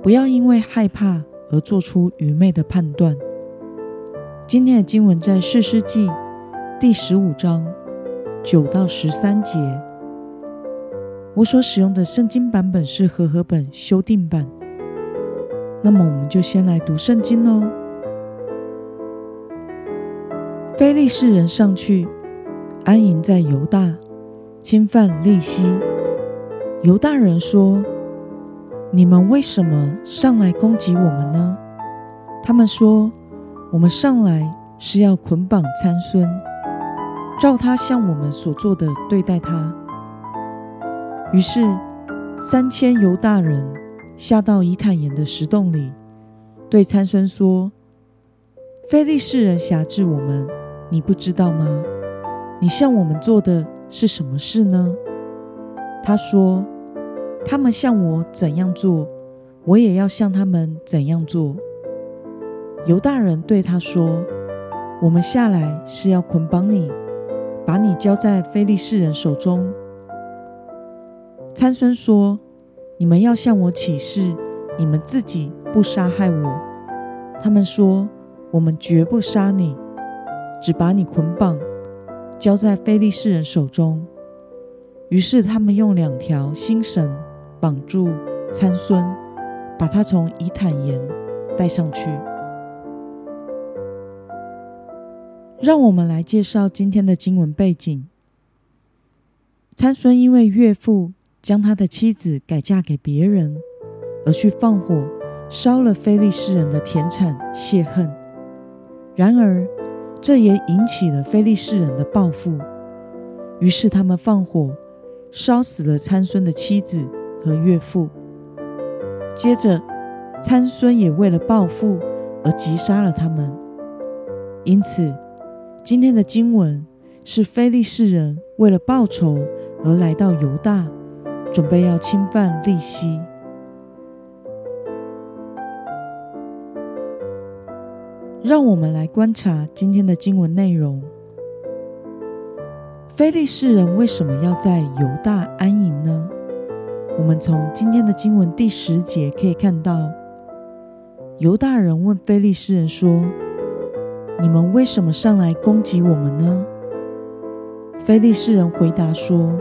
不要因为害怕而做出愚昧的判断。今天的经文在《四世纪》第十五章九到十三节。我所使用的圣经版本是和合本修订版。那么，我们就先来读圣经喽。非利士人上去安营在犹大，侵犯利希。犹大人说。你们为什么上来攻击我们呢？他们说：“我们上来是要捆绑参孙，照他向我们所做的对待他。”于是三千犹大人下到以坦岩的石洞里，对参孙说：“非利士人辖制我们，你不知道吗？你向我们做的是什么事呢？”他说。他们向我怎样做，我也要向他们怎样做。犹大人对他说：“我们下来是要捆绑你，把你交在非利士人手中。”参孙说：“你们要向我起誓，你们自己不杀害我。”他们说：“我们绝不杀你，只把你捆绑，交在非利士人手中。”于是他们用两条新绳。绑住参孙，把他从以坦岩带上去。让我们来介绍今天的经文背景。参孙因为岳父将他的妻子改嫁给别人，而去放火烧了非利士人的田产泄恨。然而，这也引起了非利士人的报复，于是他们放火烧死了参孙的妻子。和岳父，接着参孙也为了报复而击杀了他们。因此，今天的经文是非利士人为了报仇而来到犹大，准备要侵犯利希。让我们来观察今天的经文内容：非利士人为什么要在犹大安营呢？我们从今天的经文第十节可以看到，犹大人问非利士人说：“你们为什么上来攻击我们呢？”非利士人回答说：“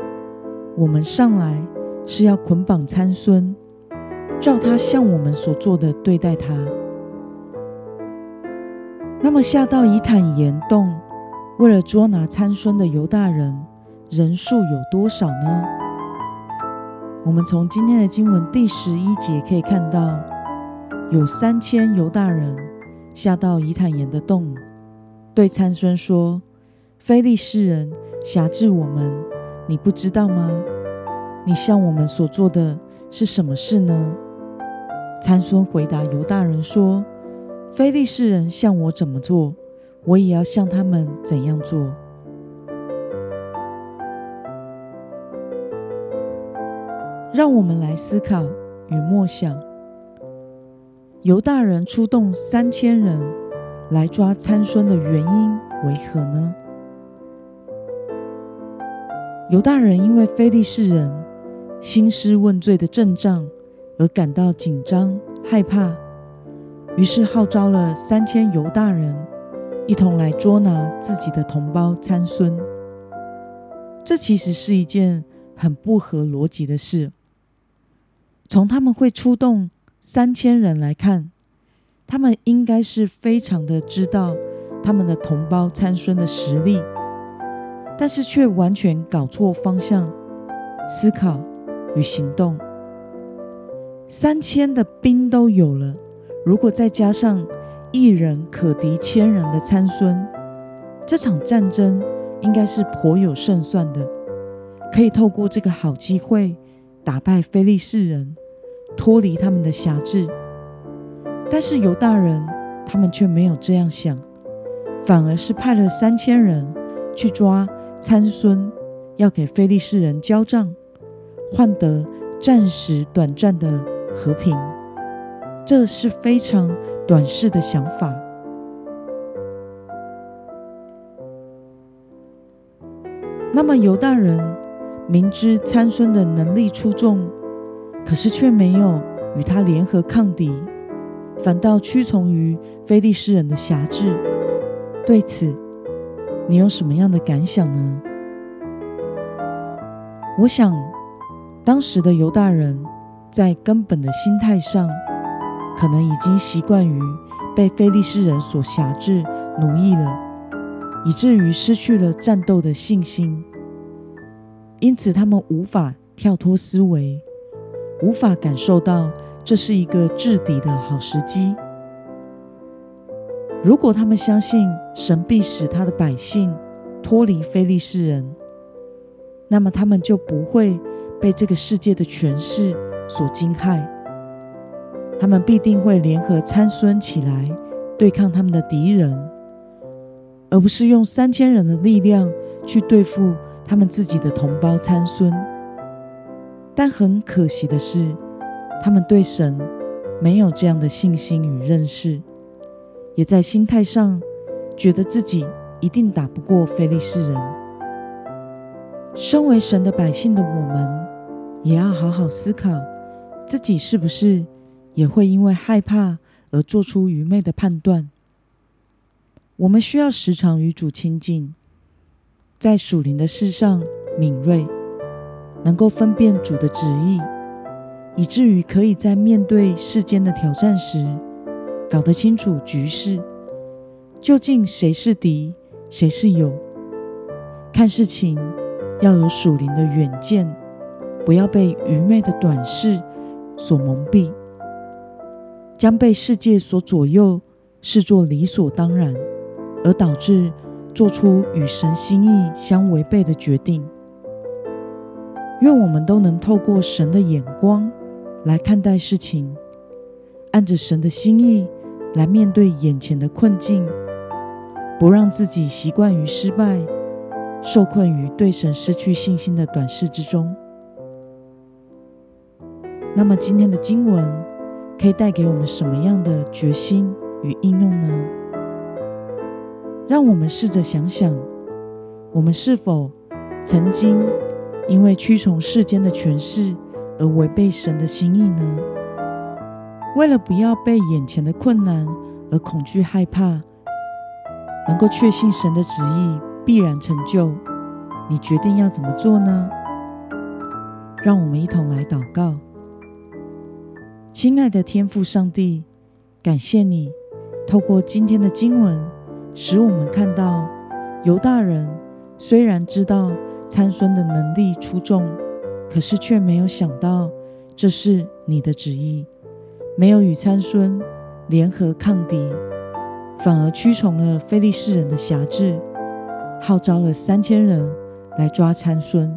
我们上来是要捆绑参孙，照他向我们所做的对待他。”那么下到以坦岩洞，为了捉拿参孙的犹大人人数有多少呢？我们从今天的经文第十一节可以看到，有三千犹大人下到以坦岩的洞，对参孙说：“非利士人辖制我们，你不知道吗？你向我们所做的是什么事呢？”参孙回答犹大人说：“非利士人向我怎么做，我也要向他们怎样做。”让我们来思考与默想：犹大人出动三千人来抓参孙的原因为何呢？犹大人因为非利士人兴师问罪的阵仗而感到紧张害怕，于是号召了三千犹大人一同来捉拿自己的同胞参孙。这其实是一件很不合逻辑的事。从他们会出动三千人来看，他们应该是非常的知道他们的同胞参孙的实力，但是却完全搞错方向思考与行动。三千的兵都有了，如果再加上一人可敌千人的参孙，这场战争应该是颇有胜算的，可以透过这个好机会。打败非利士人，脱离他们的辖制。但是犹大人他们却没有这样想，反而是派了三千人去抓参孙，要给非利士人交账，换得暂时短暂的和平。这是非常短视的想法。那么犹大人明知参孙的能力出众，可是却没有与他联合抗敌，反倒屈从于非利士人的辖制。对此，你有什么样的感想呢？我想，当时的犹大人在根本的心态上。可能已经习惯于被非利士人所辖制、奴役了，以至于失去了战斗的信心。因此，他们无法跳脱思维，无法感受到这是一个制敌的好时机。如果他们相信神必使他的百姓脱离非利士人，那么他们就不会被这个世界的权势所惊骇。他们必定会联合参孙起来对抗他们的敌人，而不是用三千人的力量去对付他们自己的同胞参孙。但很可惜的是，他们对神没有这样的信心与认识，也在心态上觉得自己一定打不过非利士人。身为神的百姓的我们，也要好好思考自己是不是。也会因为害怕而做出愚昧的判断。我们需要时常与主亲近，在属灵的事上敏锐，能够分辨主的旨意，以至于可以在面对世间的挑战时，搞得清楚局势，究竟谁是敌，谁是友。看事情要有属灵的远见，不要被愚昧的短视所蒙蔽。将被世界所左右，视作理所当然，而导致做出与神心意相违背的决定。愿我们都能透过神的眼光来看待事情，按着神的心意来面对眼前的困境，不让自己习惯于失败，受困于对神失去信心的短视之中。那么今天的经文。可以带给我们什么样的决心与应用呢？让我们试着想想，我们是否曾经因为屈从世间的权势而违背神的心意呢？为了不要被眼前的困难而恐惧害怕，能够确信神的旨意必然成就，你决定要怎么做呢？让我们一同来祷告。亲爱的天父上帝，感谢你透过今天的经文，使我们看到犹大人虽然知道参孙的能力出众，可是却没有想到这是你的旨意，没有与参孙联合抗敌，反而屈从了非利士人的辖制，号召了三千人来抓参孙，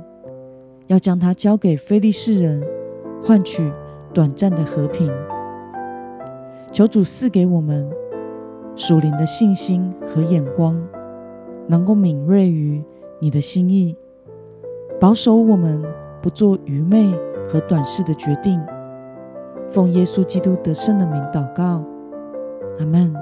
要将他交给非利士人，换取。短暂的和平，求主赐给我们属灵的信心和眼光，能够敏锐于你的心意，保守我们不做愚昧和短视的决定。奉耶稣基督得胜的名祷告，阿门